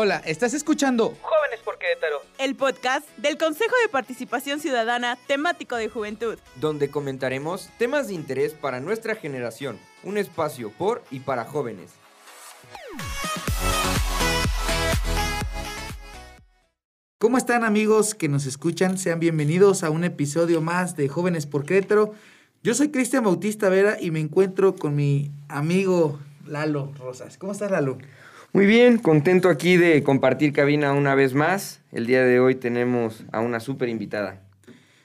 Hola, ¿estás escuchando Jóvenes por Querétaro? El podcast del Consejo de Participación Ciudadana temático de juventud. Donde comentaremos temas de interés para nuestra generación. Un espacio por y para jóvenes. ¿Cómo están amigos que nos escuchan? Sean bienvenidos a un episodio más de Jóvenes por Querétaro. Yo soy Cristian Bautista Vera y me encuentro con mi amigo Lalo Rosas. ¿Cómo estás Lalo? Muy bien, contento aquí de compartir cabina una vez más. El día de hoy tenemos a una súper invitada.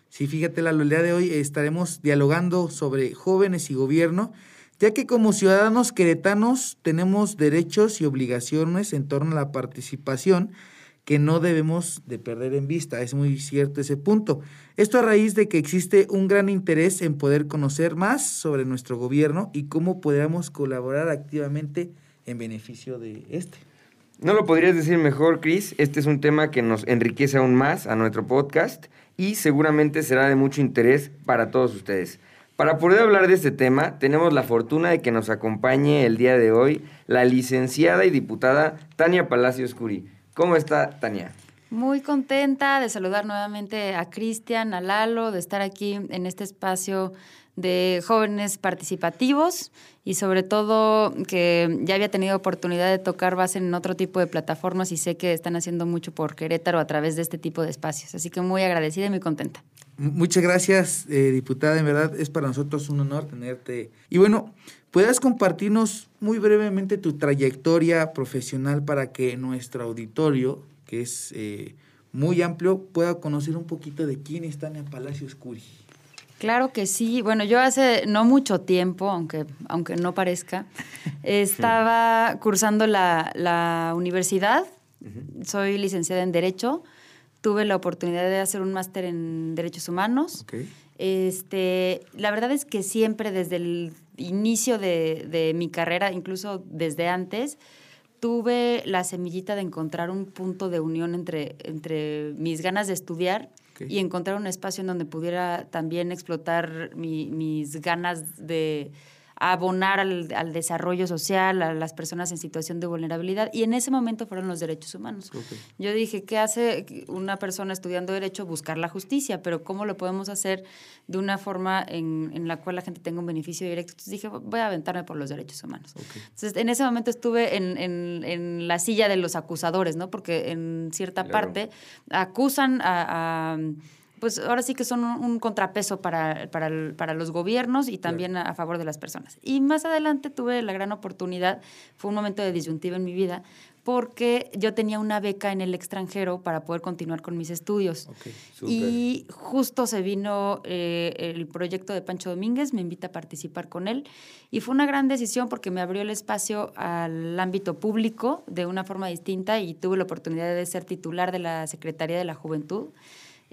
Sí, fíjate Lalo, el día de hoy estaremos dialogando sobre jóvenes y gobierno, ya que como ciudadanos queretanos tenemos derechos y obligaciones en torno a la participación que no debemos de perder en vista. Es muy cierto ese punto. Esto a raíz de que existe un gran interés en poder conocer más sobre nuestro gobierno y cómo podríamos colaborar activamente en beneficio de este. No lo podrías decir mejor, Chris. Este es un tema que nos enriquece aún más a nuestro podcast y seguramente será de mucho interés para todos ustedes. Para poder hablar de este tema, tenemos la fortuna de que nos acompañe el día de hoy la licenciada y diputada Tania Palacios Curi. ¿Cómo está, Tania? Muy contenta de saludar nuevamente a Cristian, a Lalo, de estar aquí en este espacio de jóvenes participativos y sobre todo que ya había tenido oportunidad de tocar base en otro tipo de plataformas y sé que están haciendo mucho por Querétaro a través de este tipo de espacios. Así que muy agradecida y muy contenta. Muchas gracias, eh, diputada. En verdad es para nosotros un honor tenerte. Y bueno, ¿puedes compartirnos muy brevemente tu trayectoria profesional para que nuestro auditorio, que es eh, muy amplio, pueda conocer un poquito de quién es Tania Palacios Curi? Claro que sí. Bueno, yo hace no mucho tiempo, aunque, aunque no parezca, estaba cursando la, la universidad. Soy licenciada en Derecho. Tuve la oportunidad de hacer un máster en Derechos Humanos. Este, la verdad es que siempre desde el inicio de, de mi carrera, incluso desde antes, tuve la semillita de encontrar un punto de unión entre, entre mis ganas de estudiar y encontrar un espacio en donde pudiera también explotar mis ganas de abonar al, al, desarrollo social, a las personas en situación de vulnerabilidad. Y en ese momento fueron los derechos humanos. Okay. Yo dije, ¿qué hace una persona estudiando derecho? Buscar la justicia, pero ¿cómo lo podemos hacer de una forma en, en la cual la gente tenga un beneficio directo? Entonces dije, voy a aventarme por los derechos humanos. Okay. Entonces, en ese momento estuve en, en, en, la silla de los acusadores, ¿no? Porque en cierta claro. parte acusan a, a pues ahora sí que son un, un contrapeso para, para, el, para, los gobiernos y también a, a, favor de las personas. Y más adelante tuve la gran oportunidad, fue un momento de disyuntiva en mi vida, porque yo tenía una beca en el extranjero para poder continuar con mis estudios. Okay, y justo se vino eh, el proyecto de Pancho Domínguez, me invita a participar con él. Y fue una gran decisión porque me abrió el espacio al ámbito público de una forma distinta y tuve la oportunidad de ser titular de la Secretaría de la Juventud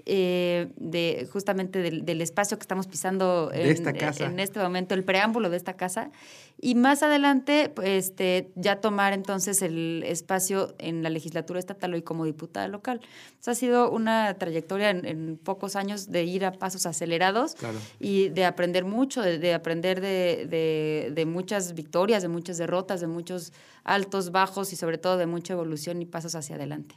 eh, de justamente del, del, espacio que estamos pisando en, esta casa. en, este momento, el preámbulo de esta casa. Y más adelante, este, ya tomar entonces el espacio en la legislatura estatal hoy como diputada local. Entonces, ha sido una trayectoria en, en, pocos años de ir a pasos acelerados claro. y de aprender mucho, de, de aprender de, de, de muchas victorias, de muchas derrotas, de muchos altos, bajos y sobre todo de mucha evolución y pasos hacia adelante.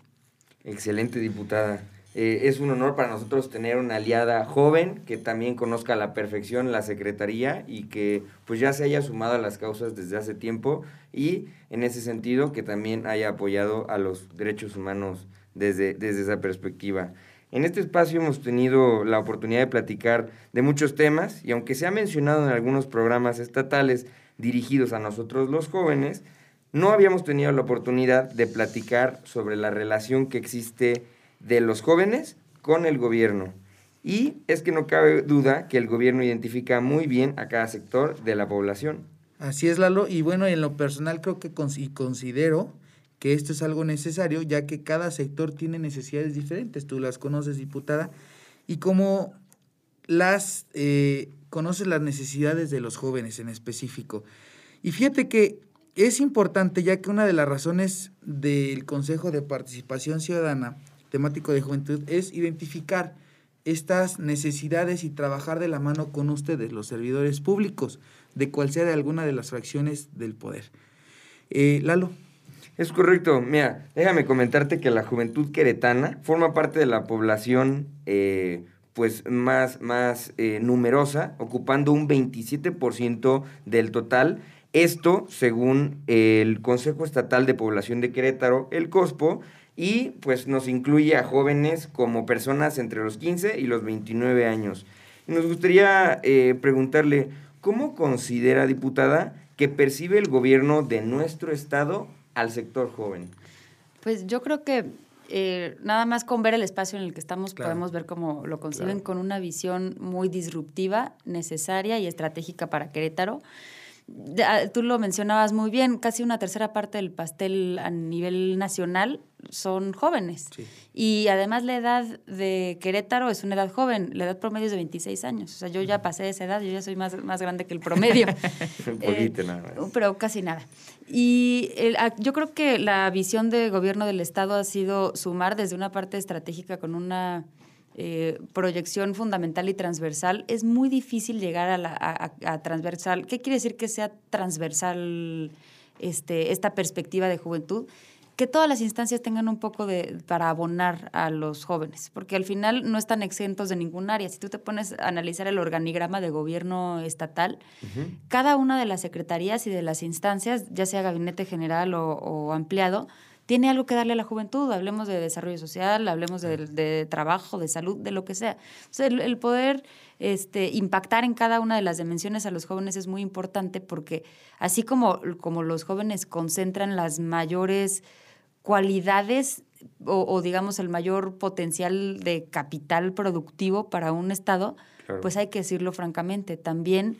Excelente diputada. Eh, es un honor para nosotros tener una aliada joven que también conozca a la perfección la Secretaría y que pues ya se haya sumado a las causas desde hace tiempo y en ese sentido que también haya apoyado a los derechos humanos desde, desde esa perspectiva. En este espacio hemos tenido la oportunidad de platicar de muchos temas y aunque se ha mencionado en algunos programas estatales dirigidos a nosotros los jóvenes, no habíamos tenido la oportunidad de platicar sobre la relación que existe de los jóvenes con el gobierno. Y es que no cabe duda que el gobierno identifica muy bien a cada sector de la población. Así es, Lalo. Y bueno, en lo personal creo que y considero que esto es algo necesario, ya que cada sector tiene necesidades diferentes. Tú las conoces, diputada. Y como las eh, conoces las necesidades de los jóvenes en específico. Y fíjate que es importante, ya que una de las razones del Consejo de Participación Ciudadana temático de juventud es identificar estas necesidades y trabajar de la mano con ustedes, los servidores públicos, de cual sea de alguna de las fracciones del poder. Eh, Lalo. Es correcto. Mira, déjame comentarte que la juventud queretana forma parte de la población eh, pues más, más eh, numerosa, ocupando un 27% del total. Esto según el Consejo Estatal de Población de Querétaro, el COSPO, y pues nos incluye a jóvenes como personas entre los 15 y los 29 años. nos gustaría eh, preguntarle, ¿cómo considera, diputada, que percibe el gobierno de nuestro estado al sector joven? Pues yo creo que eh, nada más con ver el espacio en el que estamos podemos ver cómo lo conciben con una visión muy disruptiva, necesaria y estratégica para Querétaro. Tú lo mencionabas muy bien, casi una tercera parte del pastel a nivel nacional son jóvenes. Y además la edad de Querétaro es una edad joven, la edad promedio es de 26 años. O sea, yo ya pasé esa edad, yo ya soy más, más grande que el promedio. Un poquito nada más. Pero casi nada. Y ah, yo creo que la visión de gobierno del Estado ha sido sumar desde una parte estratégica con una eh, proyección fundamental y transversal, es muy difícil llegar a, la, transversal. ¿Qué quiere decir que sea transversal este, esta perspectiva de juventud? Que todas las instancias tengan un poco de para abonar a los jóvenes, porque al final no están exentos de ningún área. Si tú te pones a analizar el organigrama de gobierno estatal, cada una de las secretarías y de las instancias, ya sea gabinete general o ampliado, tiene algo que darle a la juventud. Hablemos de desarrollo social, hablemos de, trabajo, de salud, de lo que sea. el, poder este, impactar en cada una de las dimensiones a los jóvenes es muy importante porque así como, como los jóvenes concentran las mayores cualidades o, digamos el mayor potencial de capital productivo para un Estado, pues hay que decirlo francamente, también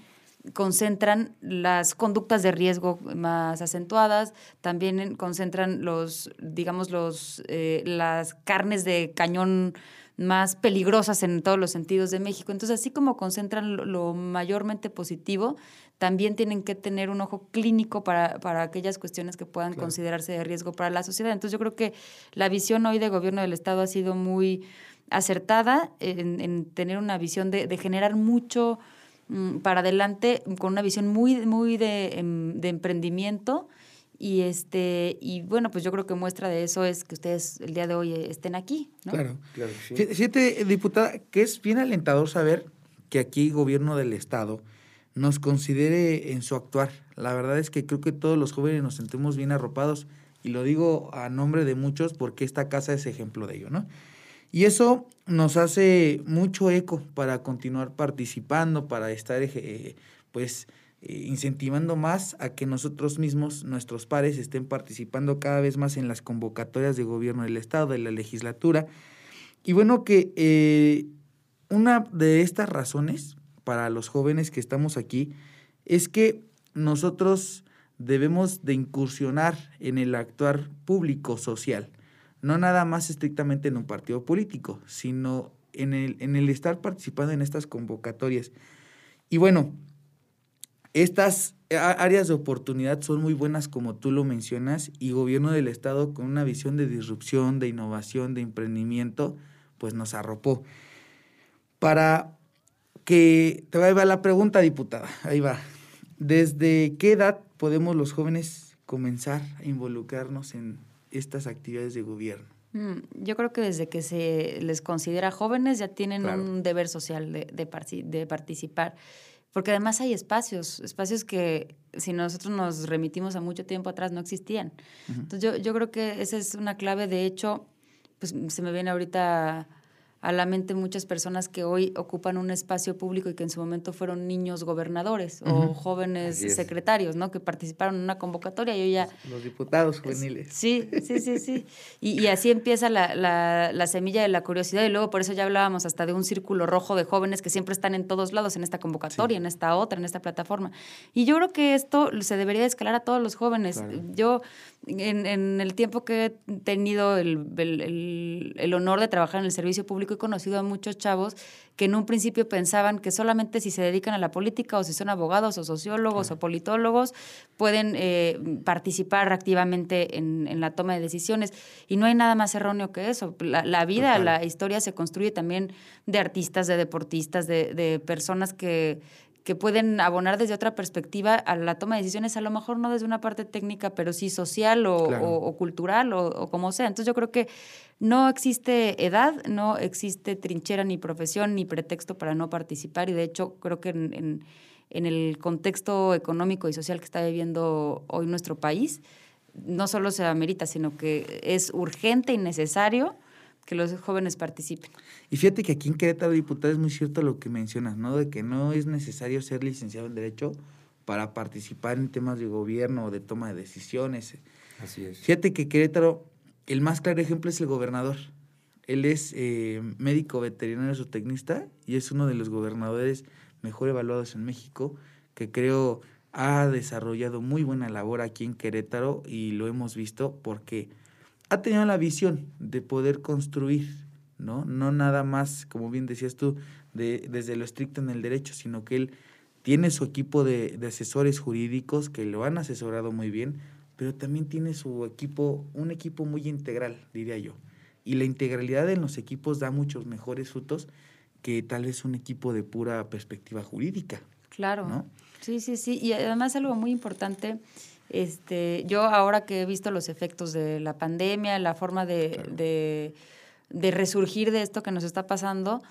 concentran las conductas de riesgo más acentuadas, también concentran los, digamos, los, eh, las carnes de cañón más peligrosas en todos los sentidos de México. Entonces, así como concentran lo, mayormente positivo, también tienen que tener un ojo clínico para, para aquellas cuestiones que puedan considerarse de riesgo para la sociedad. Entonces, yo creo que la visión hoy de gobierno del Estado ha sido muy acertada en, tener una visión de, de generar mucho Mm, para adelante con una visión muy, muy de, em, de, emprendimiento. Y este, y bueno, pues yo creo que muestra de eso es que ustedes el día de hoy estén aquí. Claro, claro. Siete, diputada, que es bien alentador saber que aquí gobierno del Estado nos considere en su actuar. La verdad es que creo que todos los jóvenes nos sentimos bien arropados y lo digo a nombre de muchos porque esta casa es ejemplo de ello, ¿no? Y eso nos hace mucho eco para continuar participando, para estar eh, pues eh, incentivando más a que nosotros mismos, nuestros pares, estén participando cada vez más en las convocatorias de gobierno del Estado, de la legislatura. Y bueno, que eh, una de estas razones para los jóvenes que estamos aquí es que nosotros debemos de incursionar en el actuar público social no nada más estrictamente en un partido político, sino en el, en el estar participando en estas convocatorias. Y bueno, estas áreas de oportunidad son muy buenas como tú lo mencionas y gobierno del estado con una visión de disrupción, de innovación, de emprendimiento, pues nos arropó. Para que te va la pregunta, diputada, ahí va. ¿Desde qué edad podemos los jóvenes comenzar a involucrarnos en estas actividades de gobierno? Mm, yo creo que desde que se les considera jóvenes ya tienen un deber social de, de, participar, porque además hay espacios, espacios que si nosotros nos remitimos a mucho tiempo atrás no existían. Entonces yo, yo creo que esa es una clave, de hecho, pues se me viene ahorita a la mente muchas personas que hoy ocupan un espacio público y que en su momento fueron niños gobernadores o jóvenes secretarios, ¿no? Que participaron en una convocatoria y hoy ya... Los diputados juveniles. Sí, sí, sí, sí. Y, así empieza la, la, semilla de la curiosidad y luego por eso ya hablábamos hasta de un círculo rojo de jóvenes que siempre están en todos lados, en esta convocatoria, en esta otra, en esta plataforma. Y yo creo que esto se debería escalar a todos los jóvenes. Yo en, el tiempo que he tenido el, el, honor de trabajar en el servicio público, he conocido a muchos chavos que en un principio pensaban que solamente si se dedican a la política o si son abogados o sociólogos o politólogos pueden eh, participar activamente en, en, la toma de decisiones. Y no hay nada más erróneo que eso. La, vida, la historia se construye también de artistas, de deportistas, de, de personas que que pueden abonar desde otra perspectiva a la toma de decisiones, a lo mejor no desde una parte técnica, pero sí social o, o, cultural o, o, como sea. Entonces yo creo que no existe edad, no existe trinchera ni profesión ni pretexto para no participar y de hecho creo que en, en, en el contexto económico y social que está viviendo hoy nuestro país, no solo se amerita, sino que es urgente y necesario que los jóvenes participen. Y fíjate que aquí en Querétaro, diputado, es muy cierto lo que mencionas, ¿no? De que no es necesario ser licenciado en Derecho para participar en temas de gobierno o de toma de decisiones. Así es. Fíjate que Querétaro, el más claro ejemplo es el gobernador. Él es eh, médico veterinario zootecnista y es uno de los gobernadores mejor evaluados en México, que creo ha desarrollado muy buena labor aquí en Querétaro y lo hemos visto porque ha tenido la visión de poder construir, ¿no? No nada más, como bien decías tú, de, desde lo estricto en el derecho, sino que él tiene su equipo de, de asesores jurídicos que lo han asesorado muy bien, pero también tiene su equipo, un equipo muy integral, diría yo. Y la integralidad en los equipos da muchos mejores frutos que tal vez un equipo de pura perspectiva jurídica. Claro. ¿no? Sí, sí, sí. Y además algo muy importante, este, yo ahora que he visto los efectos de la pandemia, la forma de, claro. de, de resurgir de esto que nos está pasando,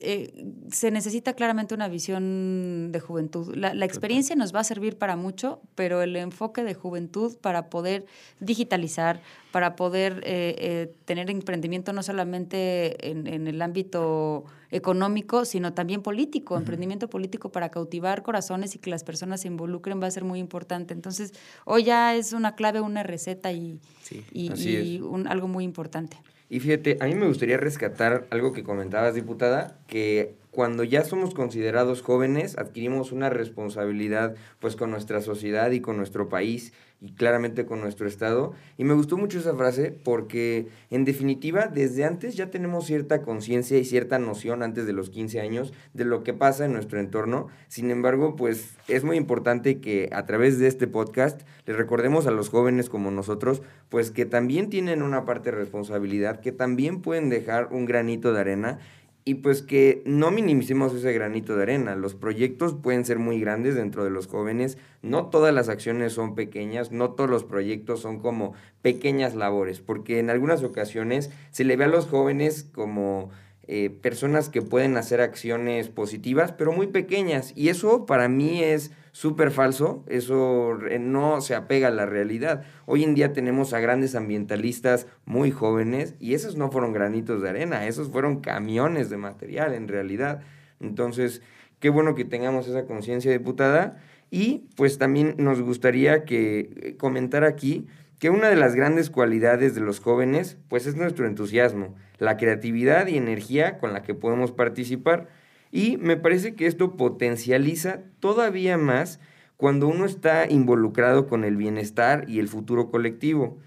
eh, se necesita claramente una visión de juventud. La, la, experiencia nos va a servir para mucho, pero el enfoque de juventud para poder digitalizar, para poder eh, eh, tener emprendimiento no solamente en, en, el ámbito económico, sino también político, uh -huh. emprendimiento político para cautivar corazones y que las personas se involucren va a ser muy importante. Entonces, hoy ya es una clave, una receta y, sí, y, y un, algo muy importante. Y fíjate, a mí me gustaría rescatar algo que comentabas, diputada, que cuando ya somos considerados jóvenes adquirimos una responsabilidad pues con nuestra sociedad y con nuestro país y claramente con nuestro estado. Y me gustó mucho esa frase porque en definitiva desde antes ya tenemos cierta conciencia y cierta noción antes de los 15 años de lo que pasa en nuestro entorno. Sin embargo, pues es muy importante que a través de este podcast les recordemos a los jóvenes como nosotros pues que también tienen una parte de responsabilidad, que también pueden dejar un granito de arena y pues que no minimicemos ese granito de arena. Los proyectos pueden ser muy grandes dentro de los jóvenes. No todas las acciones son pequeñas, no todos los proyectos son como pequeñas labores, porque en algunas ocasiones se le ve a los jóvenes como eh, personas que pueden hacer acciones positivas, pero muy pequeñas. Y eso para mí es súper falso, eso no se apega a la realidad. Hoy en día tenemos a grandes ambientalistas muy jóvenes y esos no fueron granitos de arena, esos fueron camiones de material en realidad. Entonces, qué bueno que tengamos esa conciencia diputada y pues también nos gustaría que comentar aquí que una de las grandes cualidades de los jóvenes pues es nuestro entusiasmo, la creatividad y energía con la que podemos participar. Y me parece que esto potencializa todavía más cuando uno está involucrado con el bienestar y el futuro colectivo.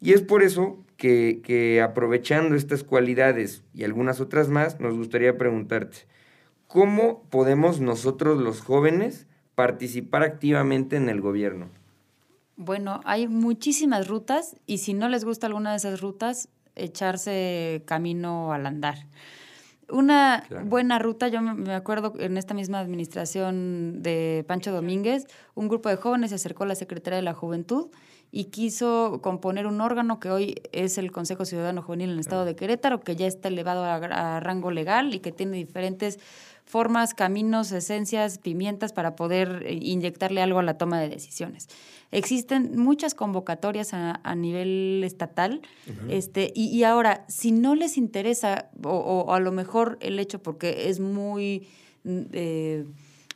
Y es por eso que, que, aprovechando estas cualidades y algunas otras más, nos gustaría preguntarte, ¿cómo podemos nosotros los jóvenes participar activamente en el gobierno? Bueno, hay muchísimas rutas y si no les gusta alguna de esas rutas, echarse camino al andar. Una claro. buena ruta, yo me acuerdo en esta misma administración de Pancho Domínguez, un grupo de jóvenes se acercó a la Secretaría de la Juventud y quiso componer un órgano que hoy es el Consejo Ciudadano Juvenil en el Estado de Querétaro, que ya está elevado a, a rango legal y que tiene diferentes formas, caminos, esencias, pimientas para poder eh, inyectarle algo a la toma de decisiones. Existen muchas convocatorias a, a nivel estatal uh -huh. este, y, y, ahora, si no les interesa, o, o, a lo mejor el hecho porque es muy... Eh,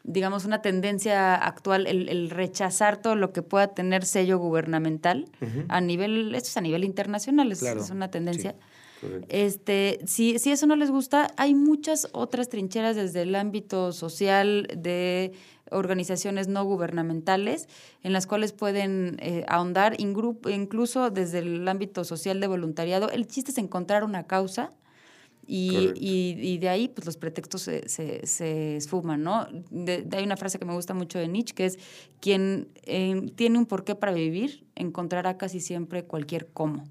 digamos, una tendencia actual, el, el, rechazar todo lo que pueda tener sello gubernamental uh -huh. a nivel, esto es a nivel internacional, es, claro. es una tendencia. Sí. Este, si, si eso no les gusta, hay muchas otras trincheras desde el ámbito social de organizaciones no gubernamentales en las cuales pueden eh, ahondar, incluso desde el ámbito social de voluntariado. El chiste es encontrar una causa y, y, y, de ahí pues los pretextos se, se, se esfuman, ¿no? De, de hay una frase que me gusta mucho de Nietzsche que es quien eh, tiene un porqué para vivir encontrará casi siempre cualquier cómo.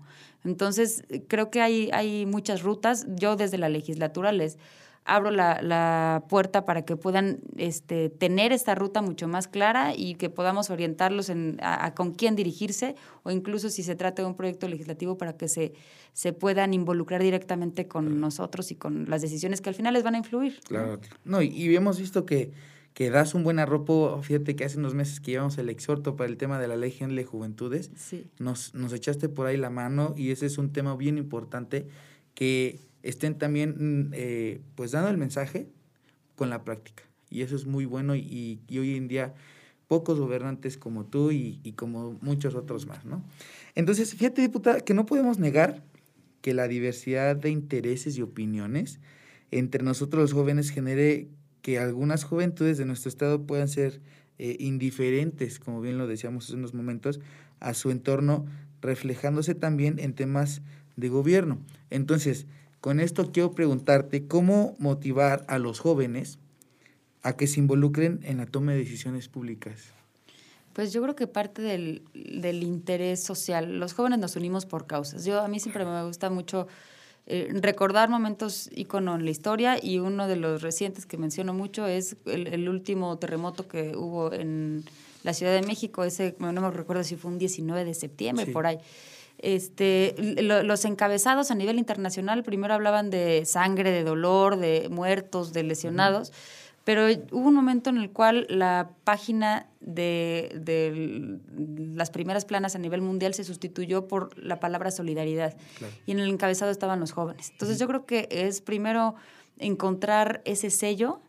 Entonces creo que hay, hay muchas rutas. Yo desde la legislatura les abro la, la, puerta para que puedan este, tener esta ruta mucho más clara y que podamos orientarlos en, a, con quién dirigirse o incluso si se trata de un proyecto legislativo para que se, se puedan involucrar directamente con nosotros y con las decisiones que al final les van a influir. Claro. No, y, y hemos visto que, que das un buen arropo. Fíjate que hace unos meses que llevamos el exhorto para el tema de la ley de Juventudes, sí. nos, nos echaste por ahí la mano y ese es un tema bien importante que estén también mm, eh, pues dando el mensaje con la práctica. Y eso es muy bueno y, y hoy en día pocos gobernantes como tú y, y, como muchos otros más, ¿no? Entonces, fíjate, diputada, que no podemos negar que la diversidad de intereses y opiniones entre nosotros los jóvenes genere que algunas juventudes de nuestro estado puedan ser eh, indiferentes, como bien lo decíamos en unos momentos, a su entorno, reflejándose también en temas de gobierno. Entonces, con esto quiero preguntarte cómo motivar a los jóvenes a que se involucren en la toma de decisiones públicas. Pues yo creo que parte del, del interés social, los jóvenes nos unimos por causas. Yo a mí siempre me gusta mucho eh, recordar momentos ícono en la historia y uno de los recientes que menciono mucho es el, el, último terremoto que hubo en la Ciudad de México, ese no me recuerdo si fue un 19 de septiembre, sí. por ahí. Este, lo, los encabezados a nivel internacional primero hablaban de sangre, de dolor, de muertos, de lesionados. Uh -huh pero hubo un momento en el cual la página de, de, las primeras planas a nivel mundial se sustituyó por la palabra solidaridad. Claro. Y en el encabezado estaban los jóvenes. Entonces yo creo que es primero encontrar ese sello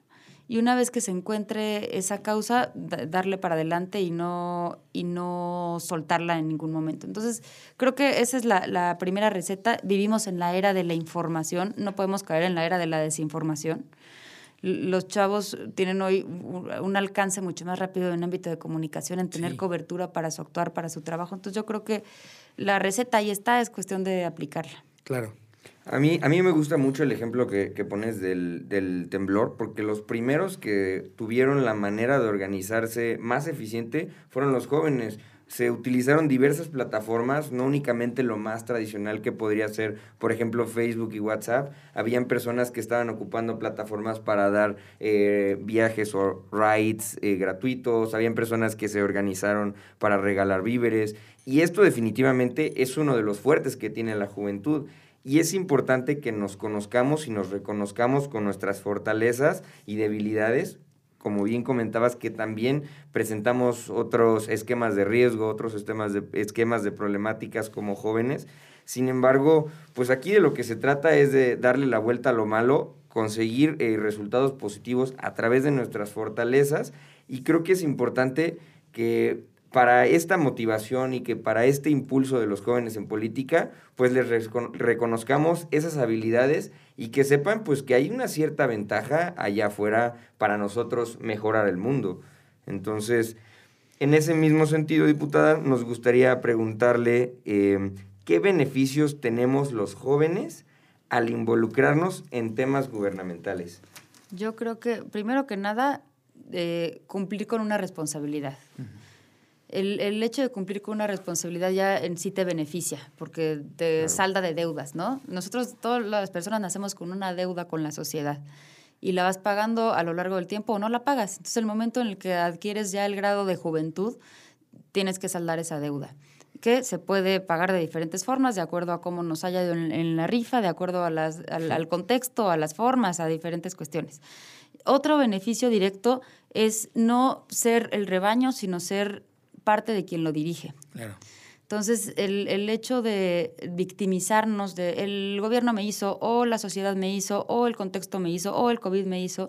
y una vez que se encuentre esa causa, darle para adelante y no, y no soltarla en ningún momento. Entonces, creo que esa es la, la primera receta. Vivimos en la era de la información, no podemos caer en la era de la desinformación los chavos tienen hoy un alcance mucho más rápido en el ámbito de comunicación, en tener sí. cobertura para su actuar, para su trabajo. Entonces yo creo que la receta ahí está, es cuestión de aplicarla. Claro. A mí, a mí me gusta mucho el ejemplo que, que pones del, del, temblor, porque los primeros que tuvieron la manera de organizarse más eficiente fueron los jóvenes se utilizaron diversas plataformas, no únicamente lo más tradicional que podría ser, por ejemplo, Facebook y WhatsApp. Habían personas que estaban ocupando plataformas para dar eh, viajes o rides eh, gratuitos, habían personas que se organizaron para regalar víveres. Y esto definitivamente es uno de los fuertes que tiene la juventud. Y es importante que nos conozcamos y nos reconozcamos con nuestras fortalezas y debilidades como bien comentabas, que también presentamos otros esquemas de riesgo, otros esquemas de, esquemas de problemáticas como jóvenes. Sin embargo, pues aquí de lo que se trata es de darle la vuelta a lo malo, conseguir eh, resultados positivos a través de nuestras fortalezas y creo que es importante que para esta motivación y que para este impulso de los jóvenes en política, pues les reconozcamos esas habilidades y que sepan pues que hay una cierta ventaja allá afuera para nosotros mejorar el mundo. Entonces, en ese mismo sentido, diputada, nos gustaría preguntarle eh, qué beneficios tenemos los jóvenes al involucrarnos en temas gubernamentales. Yo creo que, primero que nada, eh, cumplir con una responsabilidad. Uh -huh el, el, hecho de cumplir con una responsabilidad ya en sí te beneficia, porque te claro. salda de deudas, ¿no? Nosotros, todas las personas nacemos con una deuda con la sociedad y la vas pagando a lo largo del tiempo o no la pagas. Entonces, el momento en el que adquieres ya el grado de juventud, tienes que saldar esa deuda que se puede pagar de diferentes formas, de acuerdo a cómo nos haya ido en, en la rifa, de acuerdo a las, al, al contexto, a las formas, a diferentes cuestiones. Otro beneficio directo es no ser el rebaño, sino ser parte de quien lo dirige. Claro. Entonces, el, el, hecho de victimizarnos de el gobierno me hizo, o la sociedad me hizo, o el contexto me hizo, o el COVID me hizo,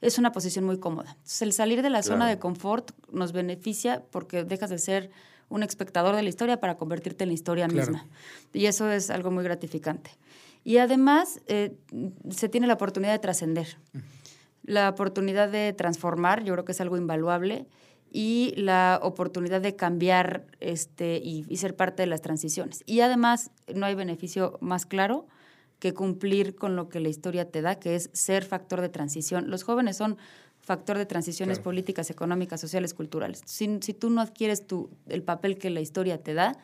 es una posición muy cómoda. Entonces, el salir de la claro. zona de confort nos beneficia porque dejas de ser un espectador de la historia para convertirte en la historia claro. misma. Y eso es algo muy gratificante. Y además, eh, se tiene la oportunidad de trascender. La oportunidad de transformar, yo creo que es algo invaluable y la oportunidad de cambiar este, y, y, ser parte de las transiciones. Y además, no hay beneficio más claro que cumplir con lo que la historia te da, que es ser factor de transición. Los jóvenes son factor de transiciones claro. políticas, económicas, sociales, culturales. Si, si, tú no adquieres tu, el papel que la historia te da,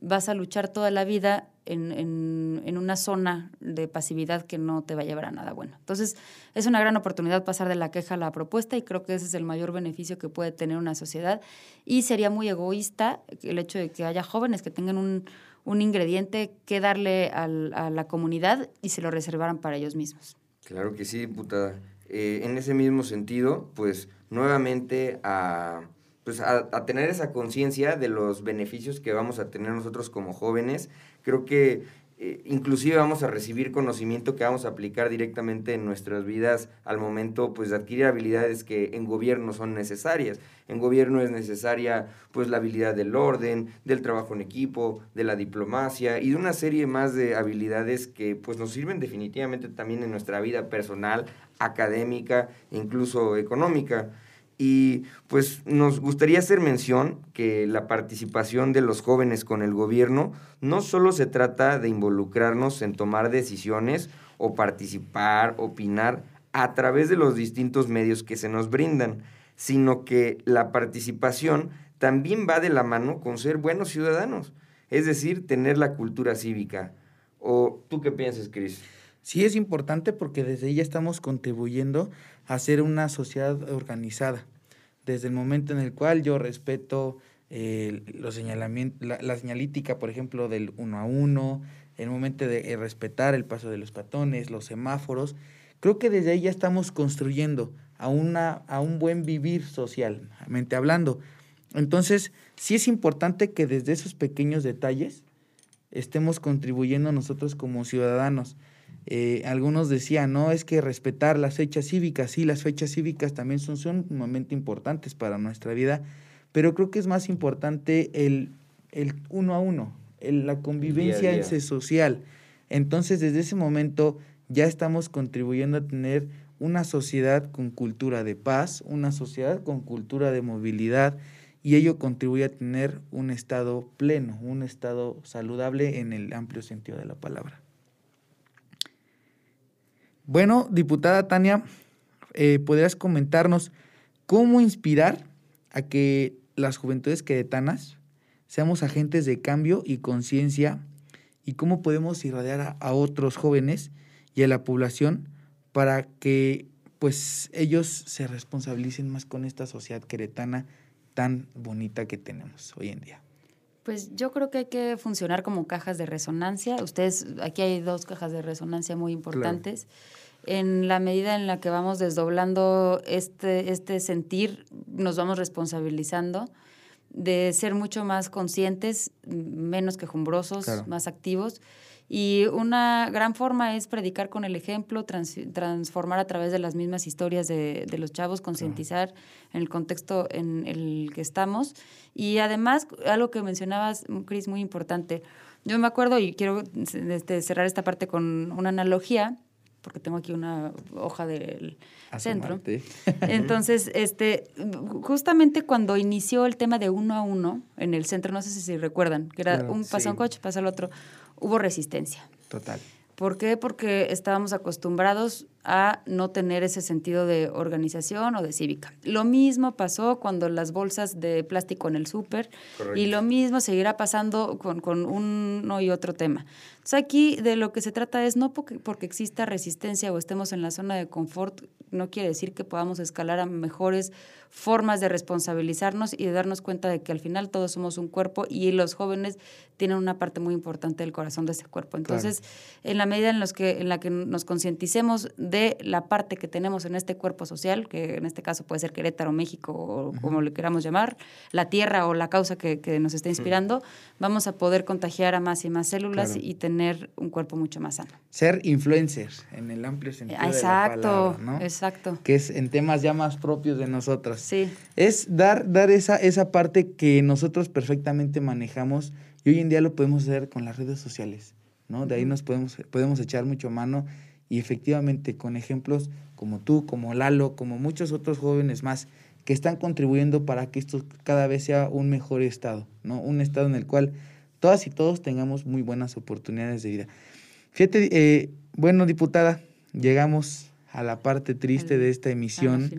vas a luchar toda la vida en, en, en, una zona de pasividad que no te va a llevar a nada bueno. Entonces, es una gran oportunidad pasar de la queja a la propuesta y creo que ese es el mayor beneficio que puede tener una sociedad. Y sería muy egoísta el hecho de que haya jóvenes que tengan un, un ingrediente que darle al, a la comunidad y se lo reservaran para ellos mismos. Claro que sí, diputada. Eh, en ese mismo sentido, pues nuevamente a pues a, tener esa conciencia de los beneficios que vamos a tener nosotros como jóvenes. Creo que eh, inclusive vamos a recibir conocimiento que vamos a aplicar directamente en nuestras vidas al momento pues de adquirir habilidades que en gobierno son necesarias. En gobierno es necesaria pues la habilidad del orden, del trabajo en equipo, de la diplomacia y de una serie más de habilidades que pues nos sirven definitivamente también en nuestra vida personal, académica e incluso económica. Y pues nos gustaría hacer mención que la participación de los jóvenes con el gobierno no solo se trata de involucrarnos en tomar decisiones o participar, opinar a través de los distintos medios que se nos brindan, sino que la participación también va de la mano con ser buenos ciudadanos, es decir, tener la cultura cívica. ¿O tú qué piensas, Cris? Sí es importante porque desde ella estamos contribuyendo a ser una sociedad organizada. Desde el momento en el cual yo respeto eh, los señalamientos, la, la, señalítica, por ejemplo, del uno a uno, el momento de eh, respetar el paso de los patones, los semáforos, creo que desde ahí ya estamos construyendo a, una, a un buen vivir socialmente hablando. Entonces, sí es importante que desde esos pequeños detalles estemos contribuyendo nosotros como ciudadanos. Eh, algunos decían, no, es que respetar las fechas cívicas, sí, las fechas cívicas también son sumamente importantes para nuestra vida, pero creo que es más importante el, el uno a uno, el, la convivencia día día. social. Entonces, desde ese momento ya estamos contribuyendo a tener una sociedad con cultura de paz, una sociedad con cultura de movilidad, y ello contribuye a tener un estado pleno, un estado saludable en el amplio sentido de la palabra. Bueno, diputada Tania, eh, ¿podrías comentarnos cómo inspirar a que las juventudes queretanas seamos agentes de cambio y conciencia y cómo podemos irradiar a, a, otros jóvenes y a la población para que pues ellos se responsabilicen más con esta sociedad queretana tan bonita que tenemos hoy en día? Pues yo creo que hay que funcionar como cajas de resonancia. Ustedes, aquí hay dos cajas de resonancia muy importantes. Claro. En la medida en la que vamos desdoblando este, este sentir, nos vamos responsabilizando de ser mucho más conscientes, menos quejumbrosos, claro. más activos. Y una gran forma es predicar con el ejemplo, trans, transformar a través de las mismas historias de, de los chavos, concientizar claro. en el contexto en el que estamos. Y además, algo que mencionabas, Cris, muy importante. Yo me acuerdo, y quiero este, cerrar esta parte con una analogía, porque tengo aquí una hoja del centro. Entonces, este, justamente cuando inició el tema de uno a uno en el centro, no sé si recuerdan, que era claro, un pasa sí. un coche, pasa el otro hubo resistencia. Total. ¿Por qué? Porque estábamos acostumbrados a no tener ese sentido de organización o de cívica. Lo mismo pasó cuando las bolsas de plástico en el súper y lo mismo seguirá pasando con, con, uno y otro tema. Entonces aquí de lo que se trata es no porque, porque exista resistencia o estemos en la zona de confort, no quiere decir que podamos escalar a mejores formas de responsabilizarnos y de darnos cuenta de que al final todos somos un cuerpo y los jóvenes tienen una parte muy importante del corazón de ese cuerpo. Entonces, claro. en la medida en, los que, en la que nos concienticemos de la parte que tenemos en este cuerpo social, que en este caso puede ser Querétaro, México, o uh -huh. como le queramos llamar, la tierra o la causa que, que nos está inspirando, uh -huh. vamos a poder contagiar a más y más células claro. y tener un cuerpo mucho más sano. Ser influencers en el amplio sentido exacto, de la palabra, ¿no? Exacto. Que es en temas ya más propios de nosotros. Sí. Es dar, dar esa, esa parte que nosotros perfectamente manejamos y hoy en día lo podemos hacer con las redes sociales, ¿no? De ahí nos podemos, podemos echar mucho mano y efectivamente con ejemplos como tú, como Lalo, como muchos otros jóvenes más que están contribuyendo para que esto cada vez sea un mejor estado, ¿no? Un estado en el cual todas y todos tengamos muy buenas oportunidades de vida. Fíjate, eh, bueno, diputada, llegamos a la parte triste de esta emisión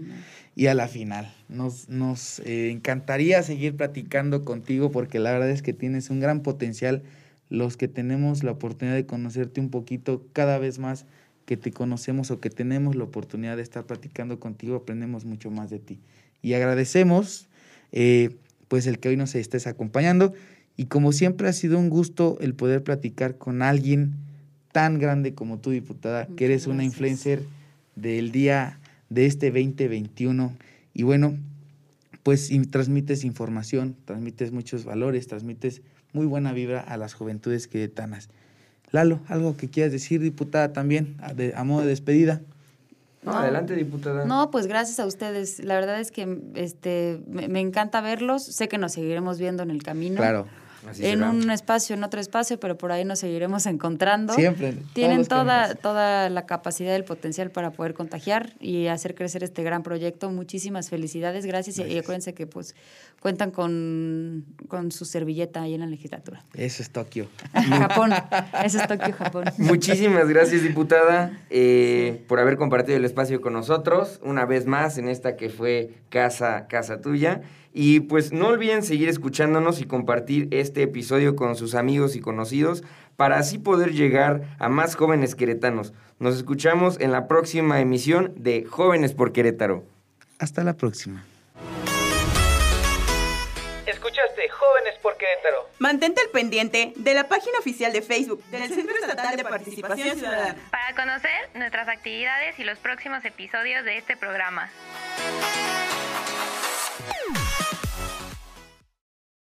y a la final. Nos, nos eh, encantaría seguir platicando contigo porque la verdad es que tienes un gran potencial. Los que tenemos la oportunidad de conocerte un poquito cada vez más, que te conocemos o que tenemos la oportunidad de estar platicando contigo, aprendemos mucho más de ti. Y agradecemos eh, pues el que hoy nos estés acompañando. Y como siempre ha sido un gusto el poder platicar con alguien tan grande como tú, diputada, que eres una influencer del día de este 2021. Y bueno, pues transmites información, transmites muchos valores, transmites muy buena vibra a las juventudes queretanas. Lalo, algo que quieras decir, diputada, también, a, a modo de despedida. No, adelante, diputada. No, pues gracias a ustedes. La verdad es que este, me, me encanta verlos. Sé que nos seguiremos viendo en el camino. Claro en un espacio, en otro espacio, pero por ahí nos seguiremos encontrando. Siempre. Tienen toda, toda la capacidad, el potencial para poder contagiar y hacer crecer este gran proyecto. Muchísimas felicidades, gracias. Y, acuérdense que pues cuentan con, con su servilleta ahí en la legislatura. Eso es Tokio. Japón. Eso es Tokio, Japón. Muchísimas gracias, diputada, eh, por haber compartido el espacio con nosotros. Una vez más en esta que fue casa, casa tuya. Y pues no olviden seguir escuchándonos y compartir este episodio con sus amigos y conocidos para así poder llegar a más jóvenes queretanos. Nos escuchamos en la próxima emisión de Jóvenes por Querétaro. Hasta la próxima. Escuchaste Jóvenes por Querétaro. Mantente al pendiente de la página oficial de Facebook del Centro Estatal de Participación Ciudadana para conocer nuestras actividades y los próximos episodios de este programa.